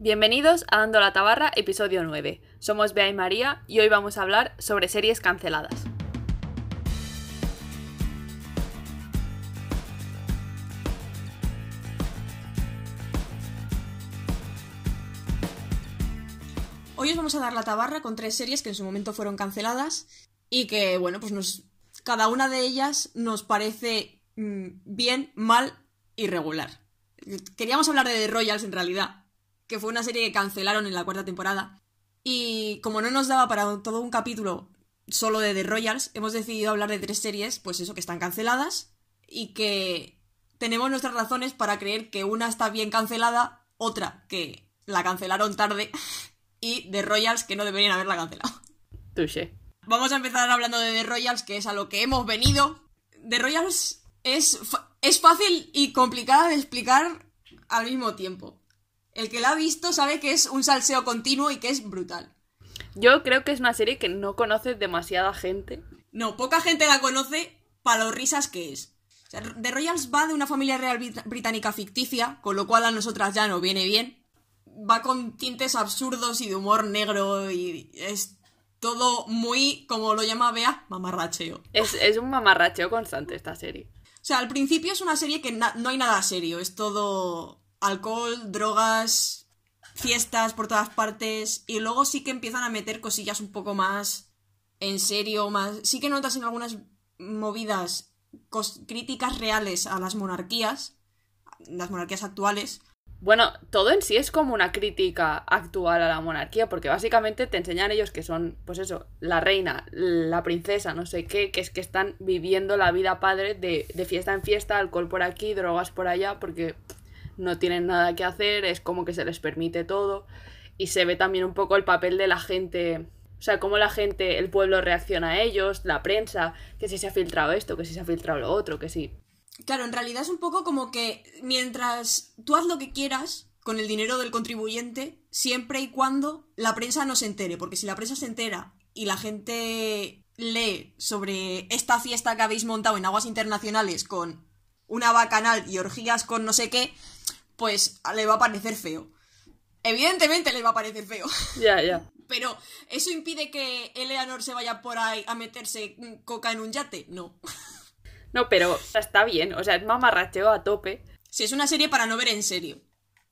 Bienvenidos a Dando la Tabarra, episodio 9. Somos Bea y María y hoy vamos a hablar sobre series canceladas. Hoy os vamos a dar la tabarra con tres series que en su momento fueron canceladas y que, bueno, pues nos, cada una de ellas nos parece mm, bien, mal y regular. Queríamos hablar de The Royals en realidad, que fue una serie que cancelaron en la cuarta temporada. Y como no nos daba para todo un capítulo solo de The Royals, hemos decidido hablar de tres series, pues eso, que están canceladas y que tenemos nuestras razones para creer que una está bien cancelada, otra que la cancelaron tarde y The Royals que no deberían haberla cancelado. Touché. Vamos a empezar hablando de The Royals, que es a lo que hemos venido. The Royals es, es fácil y complicada de explicar al mismo tiempo. El que la ha visto sabe que es un salseo continuo y que es brutal. Yo creo que es una serie que no conoce demasiada gente. No, poca gente la conoce para lo risas que es. O sea, The Royals va de una familia real brit- británica ficticia, con lo cual a nosotras ya no viene bien. Va con tintes absurdos y de humor negro y es todo muy, como lo llama Bea, mamarracheo. Es, es un mamarracheo constante esta serie. O sea, al principio es una serie que no hay nada serio, es todo alcohol, drogas, fiestas por todas partes y luego sí que empiezan a meter cosillas un poco más en serio, más sí que notas en algunas movidas críticas reales a las monarquías, las monarquías actuales. Bueno, todo en sí es como una crítica actual a la monarquía, porque básicamente te enseñan ellos que son, pues eso, la reina, la princesa, no sé qué, que es que están viviendo la vida padre de, de fiesta en fiesta, alcohol por aquí, drogas por allá, porque no tienen nada que hacer, es como que se les permite todo. Y se ve también un poco el papel de la gente, o sea, cómo la gente, el pueblo reacciona a ellos, la prensa, que si se ha filtrado esto, que si se ha filtrado lo otro, que sí. Claro, en realidad es un poco como que mientras tú haz lo que quieras con el dinero del contribuyente, siempre y cuando la prensa no se entere, porque si la prensa se entera y la gente lee sobre esta fiesta que habéis montado en aguas internacionales con una bacanal y orgías con no sé qué, pues le va a parecer feo. Evidentemente le va a parecer feo. Ya, ya. Pero, ¿eso impide que Eleanor se vaya por ahí a meterse mm, coca en un yate? No. No, pero está bien, o sea, es mamarracheo a tope. Si es una serie para no ver en serio.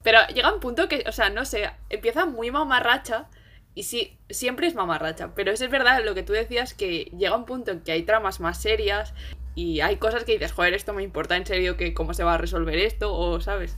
Pero llega un punto que, o sea, no sé, empieza muy mamarracha y sí, siempre es mamarracha. Pero eso es verdad lo que tú decías, que llega un punto en que hay tramas más serias y hay cosas que dices, joder, esto me importa en serio que cómo se va a resolver esto, o sabes.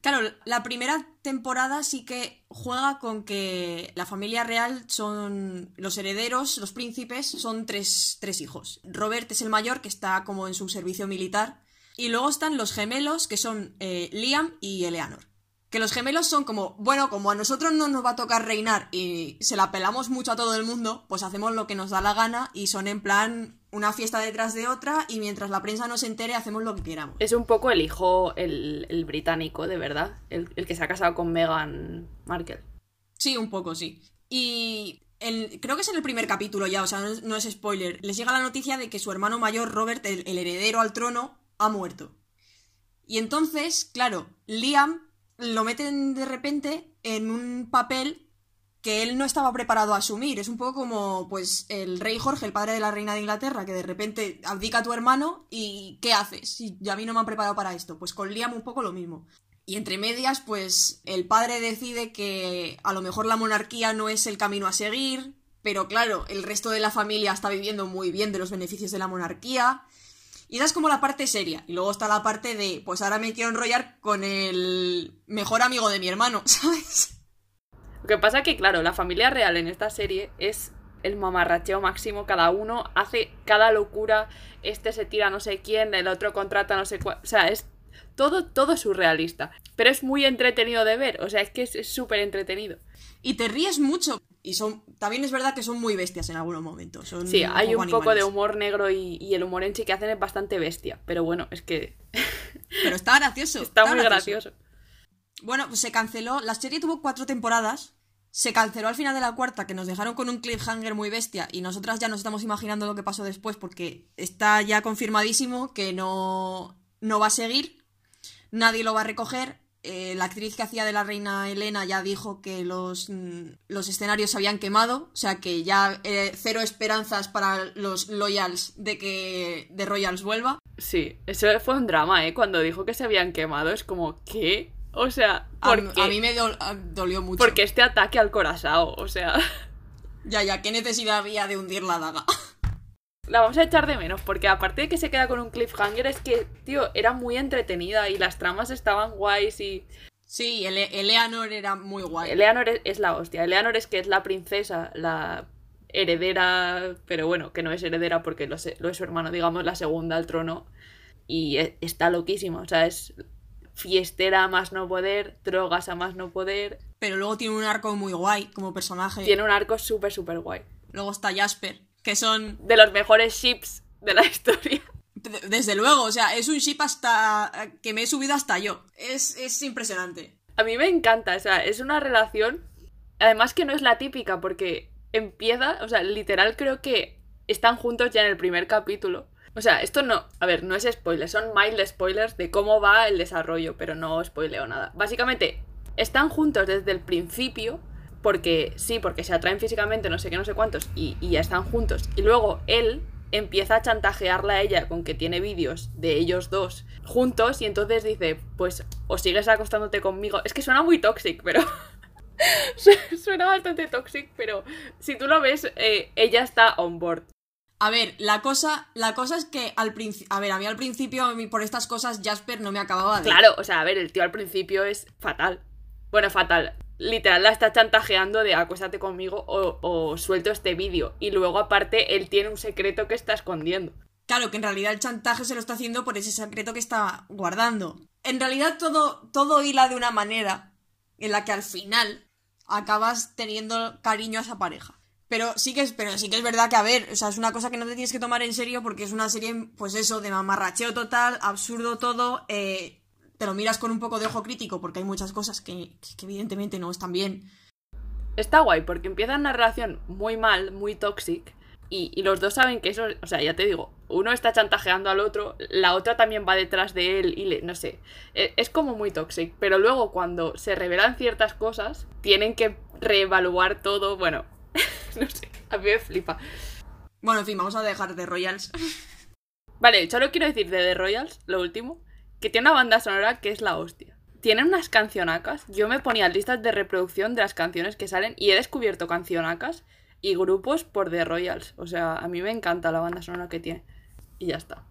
Claro, la primera temporada sí que juega con que la familia real son los herederos, los príncipes, son tres, tres hijos. Robert es el mayor, que está como en su servicio militar. Y luego están los gemelos, que son eh, Liam y Eleanor. Que los gemelos son como, bueno, como a nosotros no nos va a tocar reinar y se la pelamos mucho a todo el mundo, pues hacemos lo que nos da la gana y son en plan una fiesta detrás de otra y mientras la prensa no se entere hacemos lo que queramos. Es un poco el hijo, el, el británico, de verdad, el, el que se ha casado con Meghan Markle. Sí, un poco, sí. Y el- creo que es en el primer capítulo ya, o sea, no es, no es spoiler. Les llega la noticia de que su hermano mayor, Robert, el, el heredero al trono, ha muerto. Y entonces, claro, Liam lo meten de repente en un papel que él no estaba preparado a asumir. Es un poco como, pues, el rey Jorge, el padre de la reina de Inglaterra, que de repente abdica a tu hermano y ¿qué haces? Ya a mí no me han preparado para esto. Pues con Liam un poco lo mismo. Y entre medias, pues el padre decide que a lo mejor la monarquía no es el camino a seguir, pero claro, el resto de la familia está viviendo muy bien de los beneficios de la monarquía. Y esa es como la parte seria. Y luego está la parte de, pues ahora me quiero enrollar con el mejor amigo de mi hermano, ¿sabes? Lo que pasa que, claro, la familia real en esta serie es el mamarracheo máximo. Cada uno hace cada locura. Este se tira no sé quién, el otro contrata no sé cuál. O sea, es todo, todo surrealista. Pero es muy entretenido de ver. O sea, es que es súper entretenido. Y te ríes mucho. Y son, también es verdad que son muy bestias en algunos momentos. Son Sí, hay un poco de humor negro y, y el humor en sí que hacen es bastante bestia. Pero bueno, es que Pero está gracioso. está muy gracioso. Bueno, pues se canceló. La serie tuvo cuatro temporadas. Se canceló al final de la cuarta, que nos dejaron con un cliffhanger muy bestia. Y nosotras ya nos estamos imaginando lo que pasó después, porque está ya confirmadísimo que no, no va a seguir. Nadie lo va a recoger. eh, la actriz que hacía de la reina Elena ya dijo que los, mm, los escenarios se habían quemado, o sea que ya eh, cero esperanzas para los Loyals de que de Royals vuelva. Sí, eso fue un drama, ¿eh? Cuando dijo que se habían quemado, es como, ¿qué? O sea, A, ¿por qué? a mí me dol- a- dolió mucho. Porque este ataque al corazón, o sea, Ya, ya, ¿qué necesidad había de hundir la daga? la vamos a echar de menos, porque aparte de que se queda con un cliffhanger, es que, tío, era muy entretenida y las tramas estaban guays y... Sí, Ele- Eleanor era muy guay. Eleanor es, es la hostia. Eleanor es que es la princesa, la heredera, pero bueno, que no es heredera porque lo es su hermano, digamos, la segunda al trono. Y e- está loquísima, o sea, es fiestera a más no poder, drogas a más no poder. Pero luego tiene un arco muy guay como personaje. Tiene un arco súper, súper guay. Luego está Jasper, que son De los mejores ships de la historia. Desde luego, o sea, es un ship hasta que me he subido hasta yo. Es, es impresionante. A mí me encanta, o sea, es una relación, además que no es la típica, porque empieza, o sea, literal creo que están juntos ya en el primer capítulo. O sea, esto no, a ver, no es spoiler, son mild spoilers de cómo va el desarrollo, pero no spoileo nada. Básicamente, están juntos desde el principio, porque sí, porque se atraen físicamente, no sé qué, no sé cuántos, y, ya están juntos. Y luego él empieza a chantajearla a ella con que tiene vídeos de ellos dos juntos y entonces dice, pues o sigues acostándote conmigo. Es que suena muy toxic, pero... Su- suena bastante toxic, pero si tú lo ves, eh, ella está on board. A ver, la cosa, la cosa es que al principio, a ver, a mí al principio a mí por estas cosas Jasper no me acababa de. Claro, o sea, a ver, el tío al principio es fatal. Bueno, fatal. Literal la está chantajeando de acuéstate conmigo o, o suelto este vídeo. Y luego aparte él tiene un secreto que está escondiendo. Claro, que en realidad el chantaje se lo está haciendo por ese secreto que está guardando. En realidad todo, todo hila de una manera en la que al final acabas teniendo cariño a esa pareja. Pero sí que es, pero sí que es verdad que, a ver, o sea, es una cosa que no te tienes que tomar en serio porque es una serie, pues eso, de mamarracheo total, absurdo todo, eh, te lo miras con un poco de ojo crítico porque hay muchas cosas que, evidentemente no están bien. Está guay porque empiezan una relación muy mal, muy toxic. Y, los dos saben que eso, o sea, ya te digo, uno está chantajeando al otro, la otra también va detrás de él y le, no sé, e- es como muy toxic. Pero luego cuando se revelan ciertas cosas, tienen que reevaluar todo, bueno, no sé, a mí me flipa. Bueno, en fin, vamos a dejar de Royals. Vale, solo quiero decir de The Royals, lo último, que tiene una banda sonora que es la hostia. Tienen unas cancionacas. Yo me ponía listas de reproducción de las canciones que salen y he descubierto cancionacas y grupos por The Royals. O sea, a mí me encanta la banda sonora que tiene. Y ya está.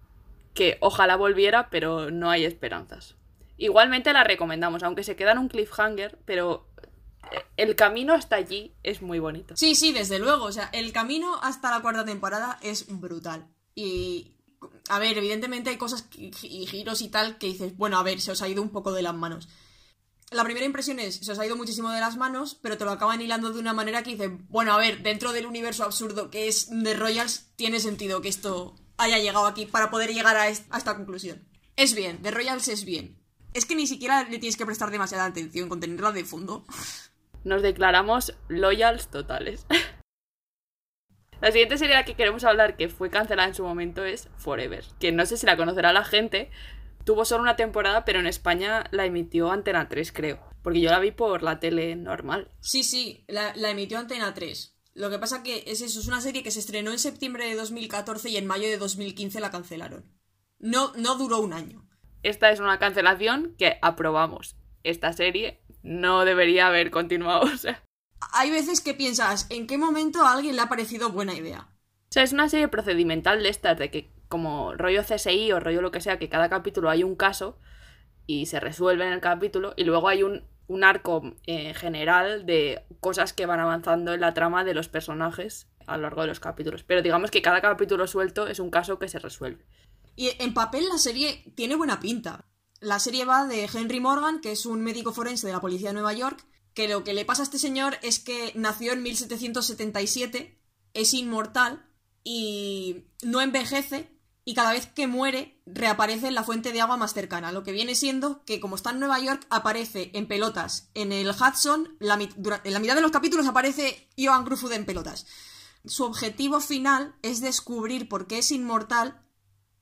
Que ojalá volviera, pero no hay esperanzas. Igualmente la recomendamos, aunque se queda en un cliffhanger, pero el camino hasta allí es muy bonito. Sí, sí, desde luego. O sea, el camino hasta la cuarta temporada es brutal. Y. A ver, evidentemente hay cosas y giros y tal que dices, bueno, a ver, se os ha ido un poco de las manos. La primera impresión es, se os ha ido muchísimo de las manos, pero te lo acaban hilando de una manera que dices, bueno, a ver, dentro del universo absurdo que es The Royals, tiene sentido que esto haya llegado aquí para poder llegar a, a esta conclusión. Es bien, The Royals es bien. Es que ni siquiera le tienes que prestar demasiada atención con tenerla de fondo. Nos declaramos loyals totales. La siguiente serie de la que queremos hablar, que fue cancelada en su momento, es Forever. Que no sé si la conocerá la gente. Tuvo solo una temporada, pero en España la emitió Antena 3, creo. Porque yo la vi por la tele normal. Sí, sí, la, la emitió Antena 3. Lo que pasa que es eso, es una serie que se estrenó en septiembre de 2014 y en mayo de 2015 la cancelaron. No, no duró un año. Esta es una cancelación que aprobamos. Esta serie no debería haber continuado. O sea, Hay veces que piensas, ¿en qué momento a alguien le ha parecido buena idea? O sea, es una serie procedimental de estas, de que como rollo CSI o rollo lo que sea, que cada capítulo hay un caso y se resuelve en el capítulo y luego hay un, un arco eh, general de cosas que van avanzando en la trama de los personajes a lo largo de los capítulos. Pero digamos que cada capítulo suelto es un caso que se resuelve. Y en papel la serie tiene buena pinta. La serie va de Henry Morgan, que es un médico forense de la policía de Nueva York, que lo que le pasa a este señor es que nació en 1777, es inmortal y no envejece y cada vez que muere reaparece en la fuente de agua más cercana, lo que viene siendo que como está en Nueva York aparece en pelotas en el Hudson, la en la mitad de los capítulos aparece Johan Gruffudd en pelotas. Su objetivo final es descubrir por qué es inmortal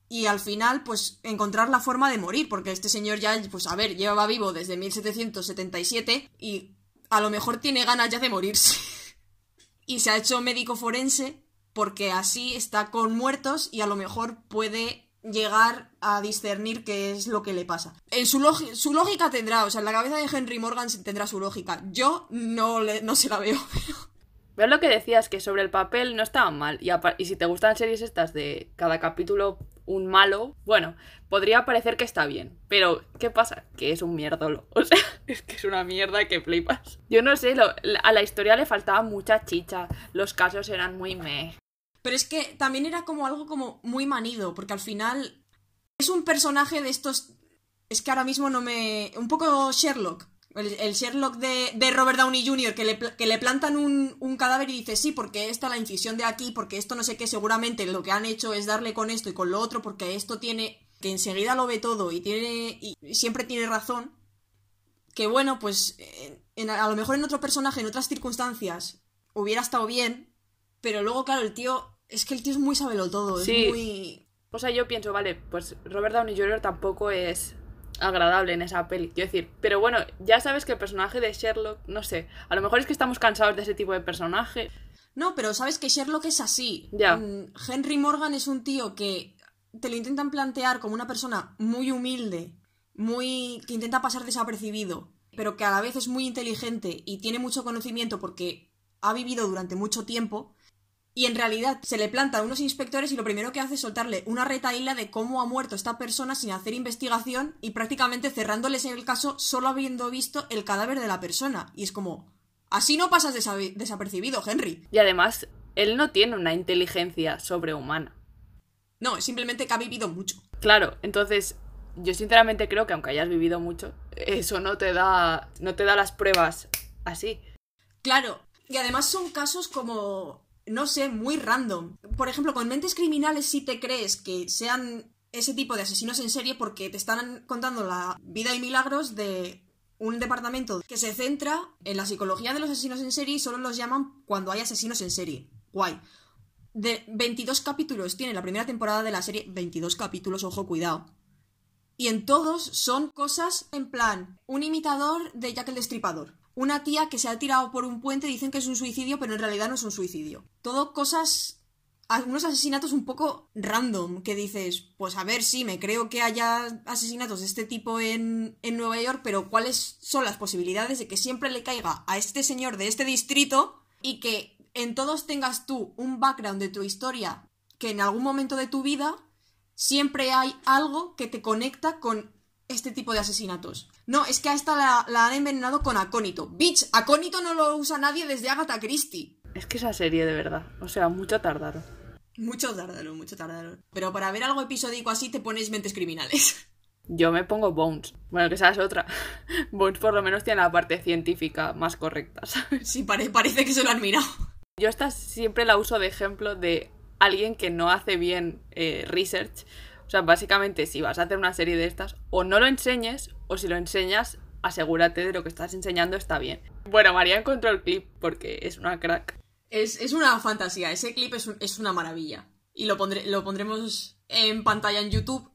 y al final, pues, encontrar la forma de morir, porque este señor ya, pues, a ver, lleva vivo desde 1777 y a lo mejor tiene ganas ya de morirse. y se ha hecho médico forense porque así está con muertos y a lo mejor puede llegar a discernir qué es lo que le pasa. En su, su lógica tendrá, o sea, en la cabeza de Henry Morgan tendrá su lógica. Yo no, le no se la veo. Veo lo que decías, que sobre el papel no estaba mal. Y, si te gustan series estas de cada capítulo un malo, bueno, podría parecer que está bien. Pero, ¿qué pasa? Que es un mierdolo. O sea, es que es una mierda que flipas. Yo no sé, a la historia le faltaba mucha chicha. Los casos eran muy meh. Pero es que también era como algo como muy manido, porque al final es un personaje de estos... Es que ahora mismo no me... Un poco Sherlock. El, Sherlock de, Robert Downey Jr., que le, que le plantan un, cadáver y dice, sí, porque esta la incisión de aquí, porque esto no sé qué, seguramente lo que han hecho es darle con esto y con lo otro, porque esto tiene, que enseguida lo ve todo y tiene, y siempre tiene razón, que bueno, pues a lo mejor en otro personaje, en otras circunstancias, hubiera estado bien, pero luego, claro, el tío, es que el tío es muy sabelo todo, es muy... O sea, yo pienso, vale, pues Robert Downey Jr. tampoco es agradable en esa peli. Quiero decir, pero bueno, ya sabes que el personaje de Sherlock, no sé, a lo mejor es que estamos cansados de ese tipo de personaje. No, pero sabes que Sherlock es así. Ya. Mm, Henry Morgan es un tío que te lo intentan plantear como una persona muy humilde, muy que intenta pasar desapercibido, pero que a la vez es muy inteligente y tiene mucho conocimiento porque ha vivido durante mucho tiempo y en realidad se le plantan unos inspectores y lo primero que hace es soltarle una retaíla de cómo ha muerto esta persona sin hacer investigación y prácticamente cerrándoles el caso solo habiendo visto el cadáver de la persona. Y es como, así no pasas desapercibido, Henry. Y además, él no tiene una inteligencia sobrehumana. No, es simplemente que ha vivido mucho. Claro, entonces yo sinceramente creo que aunque hayas vivido mucho, eso no te da no te da las pruebas así. Claro, y además son casos como no sé, muy random. Por ejemplo, con mentes criminales si te crees que sean ese tipo de asesinos en serie porque te están contando la vida y milagros de un departamento que se centra en la psicología de los asesinos en serie y solo los llaman cuando hay asesinos en serie. Guay. De 22 capítulos tiene la primera temporada de la serie, 22 capítulos, ojo, cuidado. Y en todos son cosas en plan, un imitador de Jack el Destripador, una tía que se ha tirado por un puente dicen que es un suicidio, pero en realidad no es un suicidio. Todo cosas algunos asesinatos un poco random, que dices, pues a ver, sí, me creo que haya asesinatos de este tipo en, en, Nueva York, pero ¿cuáles son las posibilidades de que siempre le caiga a este señor de este distrito y que en todos tengas tú un background de tu historia que en algún momento de tu vida siempre hay algo que te conecta con este tipo de asesinatos. No, es que a esta la, han envenenado con acónito. Bitch, acónito no lo usa nadie desde Agatha Christie. Es que esa serie, de verdad. O sea, mucho tardaron. Mucho tardaron, mucho tardaron. Pero para ver algo episódico así te pones mentes criminales. Yo me pongo Bones. Bueno, que esa es otra. Bones por lo menos tiene la parte científica más correcta, ¿sabes? Sí, parece que se lo han mirado. Yo esta siempre la uso de ejemplo de alguien que no hace bien eh, research o sea, básicamente, si vas a hacer una serie de estas, o no lo enseñes, o si lo enseñas, asegúrate de lo que estás enseñando está bien. Bueno, María encontró el clip porque es una crack. Es, una fantasía, ese clip es, una maravilla. Y lo, lo pondremos en pantalla en YouTube.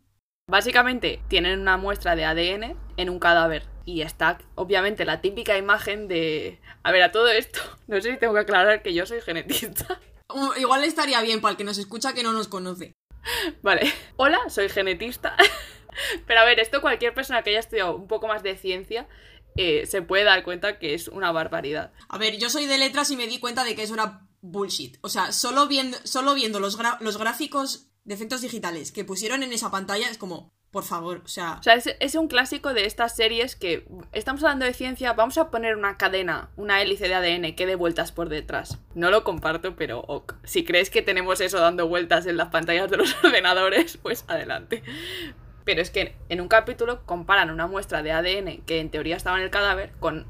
Básicamente, tienen una muestra de ADN en un cadáver. Y está, obviamente, la típica imagen de... A ver, a todo esto, no sé si tengo que aclarar que yo soy genetista. Igual estaría bien para el que nos escucha que no nos conoce. Vale. Hola, soy genetista. Pero a ver, esto cualquier persona que haya estudiado un poco más de ciencia eh, se puede dar cuenta que es una barbaridad. A ver, yo soy de letras y me di cuenta de que es una bullshit. O sea, solo viendo, solo viendo los, los gráficos de efectos digitales que pusieron en esa pantalla es como, por favor, o sea... O sea, es, un clásico de estas series que estamos hablando de ciencia, vamos a poner una cadena, una hélice de ADN que dé vueltas por detrás. No lo comparto, pero ok. Si crees que tenemos eso dando vueltas en las pantallas de los ordenadores, pues adelante. Pero es que en un capítulo comparan una muestra de ADN que en teoría estaba en el cadáver con,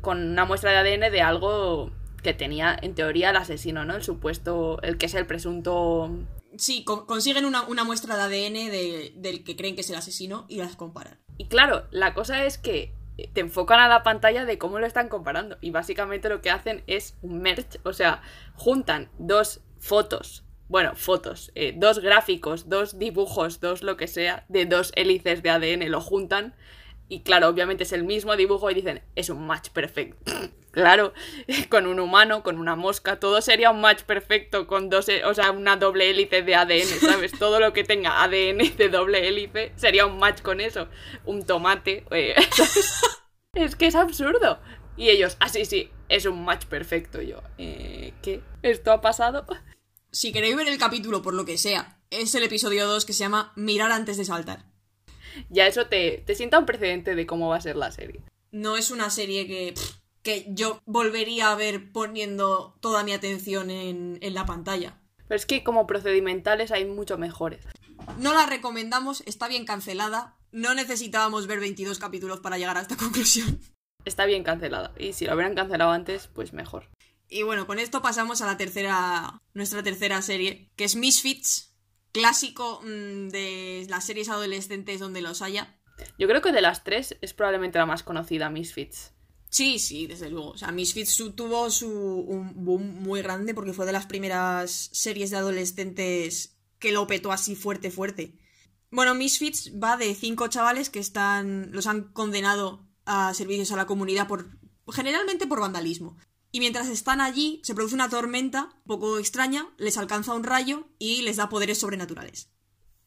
con una muestra de ADN de algo que tenía en teoría el asesino, ¿no? El supuesto, el que es el presunto Sí, consiguen una, muestra de ADN del que creen que es el asesino y las comparan. Y claro, la cosa es que te enfocan a la pantalla de cómo lo están comparando. Y básicamente lo que hacen es un merge, o sea, juntan dos fotos bueno, fotos, eh, dos gráficos, dos dibujos, dos lo que sea, de dos hélices de ADN, lo juntan. Y claro, obviamente es el mismo dibujo y dicen, es un match perfecto. claro, con un humano, con una mosca, todo sería un match perfecto con dos, o sea, una doble hélice de ADN, ¿sabes? todo lo que tenga ADN de doble hélice sería un match con eso. Un tomate, eh, es que es absurdo. Y ellos, así ah, sí, es un match perfecto. yo, eh, ¿qué? ¿Esto ha pasado? Si queréis ver el capítulo por lo que sea, es el episodio 2 que se llama Mirar antes de saltar. Ya eso te, te sienta un precedente de cómo va a ser la serie. No es una serie que, que yo volvería a ver poniendo toda mi atención en, en la pantalla. Pero es que como procedimentales hay mucho mejores. No la recomendamos, está bien cancelada. No necesitábamos ver 22 capítulos para llegar a esta conclusión está bien cancelada. Y si lo hubieran cancelado antes, pues mejor. Y bueno, con esto pasamos a la tercera, nuestra tercera serie, que es Misfits, clásico mm, de las series adolescentes donde los haya. Yo creo que de las tres es probablemente la más conocida, Misfits. Sí, sí, desde luego. O sea, Misfits tuvo su, un boom muy grande porque fue de las primeras series de adolescentes que lo petó así fuerte, fuerte. Bueno, Misfits va de cinco chavales que están. los han condenado a servicios a la comunidad por generalmente por vandalismo. Y mientras están allí, se produce una tormenta un poco extraña, les alcanza un rayo y les da poderes sobrenaturales.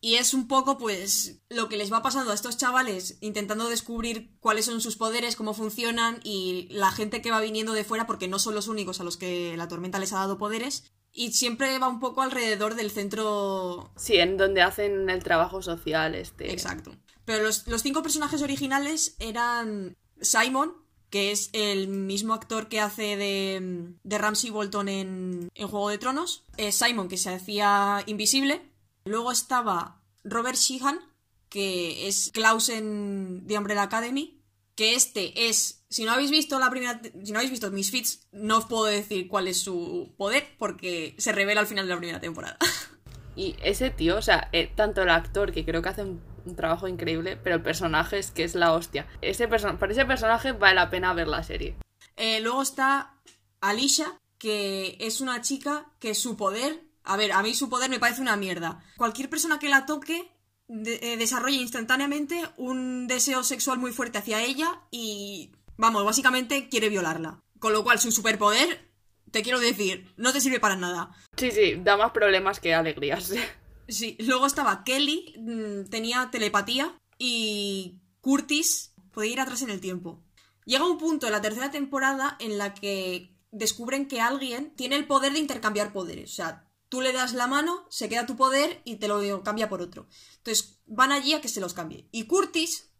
Y es un poco, pues, lo que les va pasando a estos chavales, intentando descubrir cuáles son sus poderes, cómo funcionan, y la gente que va viniendo de fuera, porque no son los únicos a los que la tormenta les ha dado poderes. Y siempre va un poco alrededor del centro. Sí, en donde hacen el trabajo social, este. Exacto. Pero los, cinco personajes originales eran Simon, que es el mismo actor que hace de, de Ramsey Bolton en, en, Juego de Tronos. Simon, que se hacía invisible. Luego estaba Robert Sheehan, que es Klaus en The Umbrella Academy. Que este es. Si no habéis visto la primera. Si no habéis visto Misfits, no os puedo decir cuál es su poder, porque se revela al final de la primera temporada. Y ese tío, o sea, eh, tanto el actor, que creo que hace un un trabajo increíble, pero el personaje es que es la hostia. Ese para ese personaje vale la pena ver la serie. Eh, luego está Alicia, que es una chica que su poder. A ver, a mí su poder me parece una mierda. Cualquier persona que la toque eh, desarrolla instantáneamente un deseo sexual muy fuerte hacia ella y. Vamos, básicamente quiere violarla. Con lo cual, su superpoder, te quiero decir, no te sirve para nada. Sí, sí, da más problemas que alegrías. Sí, luego estaba Kelly, mm, tenía telepatía y Curtis podía ir atrás en el tiempo. Llega un punto en la tercera temporada en la que descubren que alguien tiene el poder de intercambiar poderes. O sea, tú le das la mano, se queda tu poder y te lo cambia por otro. Entonces van allí a que se los cambie. Y Curtis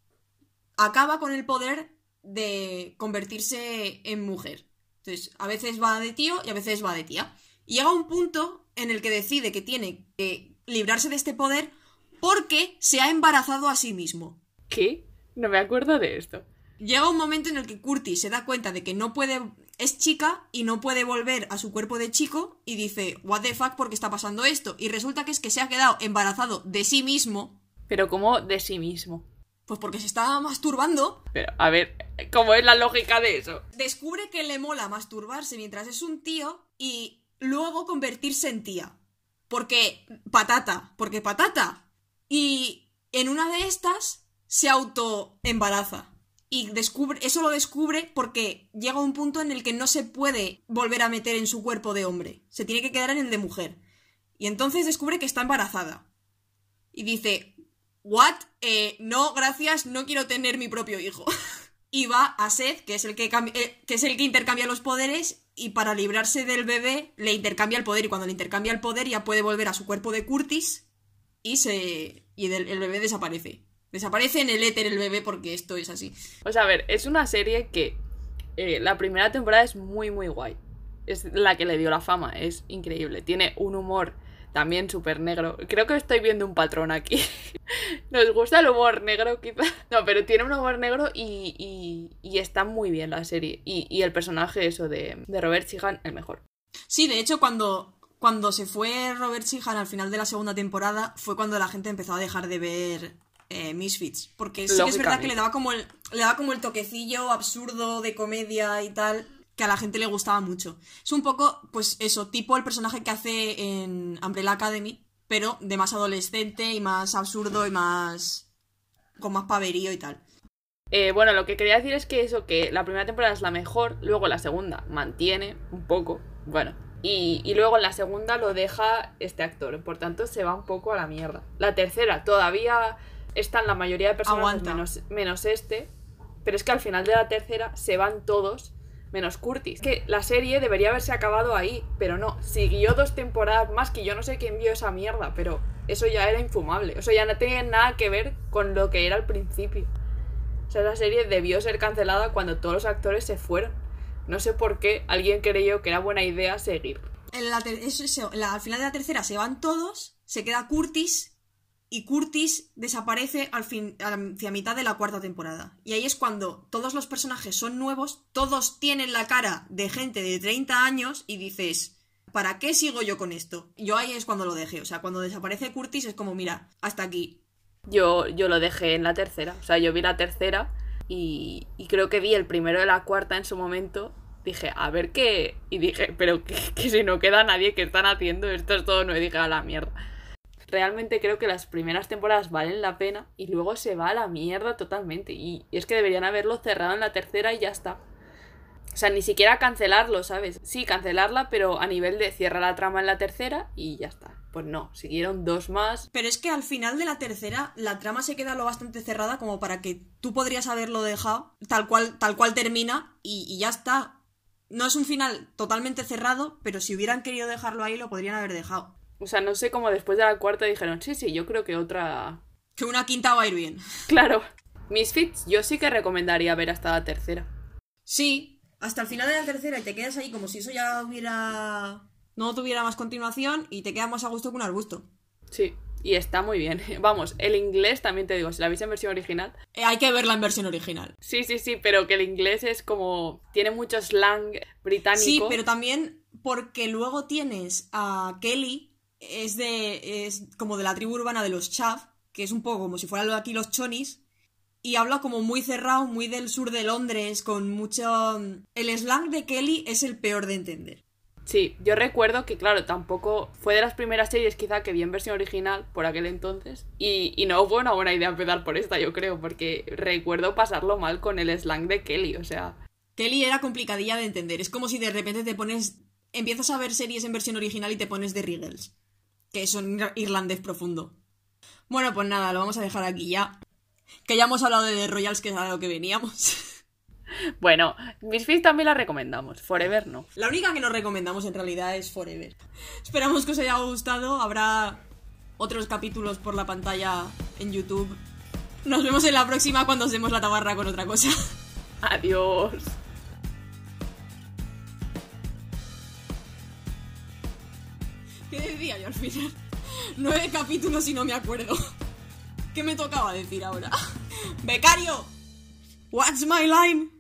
acaba con el poder de convertirse en mujer. Entonces, a veces va de tío y a veces va de tía. Y llega un punto en el que decide que tiene que librarse de este poder porque se ha embarazado a sí mismo. ¿Qué? No me acuerdo de esto. Llega un momento en el que Curtis se da cuenta de que no puede. es chica y no puede volver a su cuerpo de chico y dice, ¿What the fuck? ¿Por qué está pasando esto? Y resulta que es que se ha quedado embarazado de sí mismo. ¿Pero cómo de sí mismo? Pues porque se está masturbando. Pero, a ver, ¿cómo es la lógica de eso? Descubre que le mola masturbarse mientras es un tío y luego convertirse en tía. Porque patata, porque patata. Y en una de estas se autoembaraza. Y descubre, eso lo descubre porque llega un punto en el que no se puede volver a meter en su cuerpo de hombre. Se tiene que quedar en el de mujer. Y entonces descubre que está embarazada. Y dice, ¿What? Eh, no, gracias, no quiero tener mi propio hijo. y va a Seth, que es el que, eh, que es el que intercambia los poderes, y para librarse del bebé le intercambia el poder y cuando le intercambia el poder ya puede volver a su cuerpo de Curtis y se y el, bebé desaparece. Desaparece en el éter el bebé porque esto es así. O sea, a ver, es una serie que eh, la primera temporada es muy muy guay. Es la que le dio la fama, es increíble. Tiene un humor también súper negro. Creo que estoy viendo un patrón aquí. Nos gusta el humor negro, quizá. No, pero tiene un humor negro y, y, está muy bien la serie. Y, el personaje, eso de, de Robert Sheehan, el mejor. Sí, de hecho, cuando, cuando se fue Robert Sheehan al final de la segunda temporada, fue cuando la gente empezó a dejar de ver eh, Misfits. Porque sí que es verdad que le daba como el, le daba como el toquecillo absurdo de comedia y tal que a la gente le gustaba mucho. Es un poco, pues eso, tipo el personaje que hace en Umbrella Academy, pero de más adolescente y más absurdo y más... con más paverío y tal. Eh, bueno, lo que quería decir es que eso, que la primera temporada es la mejor, luego la segunda mantiene un poco, bueno, y, y, luego en la segunda lo deja este actor, por tanto se va un poco a la mierda. La tercera todavía están la mayoría de personas menos, menos este, pero es que al final de la tercera se van todos menos Curtis. Que la serie debería haberse acabado ahí, pero no, siguió dos temporadas más que yo no sé quién vio esa mierda, pero eso ya era infumable, eso ya no tenía nada que ver con lo que era al principio. O sea, esa serie debió ser cancelada cuando todos los actores se fueron. No sé por qué alguien creyó que era buena idea seguir. La la, al final de la tercera se van todos, se queda Curtis y Curtis desaparece al fin, hacia mitad de la cuarta temporada. Y ahí es cuando todos los personajes son nuevos, todos tienen la cara de gente de 30 años y dices, ¿para qué sigo yo con esto? Yo ahí es cuando lo dejé. O sea, cuando desaparece Curtis es como, mira, hasta aquí. Yo, yo lo dejé en la tercera. O sea, yo vi la tercera y, creo que vi el primero de la cuarta en su momento dije, a ver qué. Y dije, pero que, que, si no queda nadie, ¿qué están haciendo? Esto es todo no y a la mierda realmente creo que las primeras temporadas valen la pena y luego se va a la mierda totalmente. Y es que deberían haberlo cerrado en la tercera y ya está. O sea, ni siquiera cancelarlo, ¿sabes? Sí, cancelarla, pero a nivel de cierra la trama en la tercera y ya está. Pues no, siguieron dos más. Pero es que al final de la tercera la trama se queda lo bastante cerrada como para que tú podrías haberlo dejado tal cual, tal cual termina y, y ya está. No es un final totalmente cerrado, pero si hubieran querido dejarlo ahí lo podrían haber dejado. O sea, no sé cómo después de la cuarta dijeron, sí, sí, yo creo que otra... Que una quinta va a ir bien. Claro. Misfits, yo sí que recomendaría ver hasta la tercera. Sí, hasta el final de la tercera y te quedas ahí como si eso ya hubiera... no tuviera más continuación y te quedas más a gusto que un arbusto. Sí, y está muy bien. Vamos, el inglés también te digo, si la veis en versión original. Eh, hay que verla en versión original. Sí, sí, sí, pero que el inglés es como. tiene mucho slang británico. Sí, pero también porque luego tienes a Kelly, es de. es como de la tribu urbana de los Chav, que es un poco como si fueran aquí los chonis. Y habla como muy cerrado, muy del sur de Londres, con mucho. El slang de Kelly es el peor de entender. Sí, yo recuerdo que, claro, tampoco fue de las primeras series quizá que vi en versión original por aquel entonces. Y, y, no fue una buena idea empezar por esta, yo creo, porque recuerdo pasarlo mal con el slang de Kelly, o sea... Kelly era complicadilla de entender. Es como si de repente te pones... Empiezas a ver series en versión original y te pones de Riggles que es un irlandés profundo. Bueno, pues nada, lo vamos a dejar aquí ya. Que ya hemos hablado de The Royals, que es a lo que veníamos. Bueno, Misfits también la recomendamos. Forever no. La única que nos recomendamos en realidad es Forever. Esperamos que os haya gustado. Habrá otros capítulos por la pantalla en YouTube. Nos vemos en la próxima cuando os demos la tabarra con otra cosa. Adiós. ¿Qué decía yo al final? Nueve capítulos y no me acuerdo. ¿Qué me tocaba decir ahora? ¡Becario! What's my line?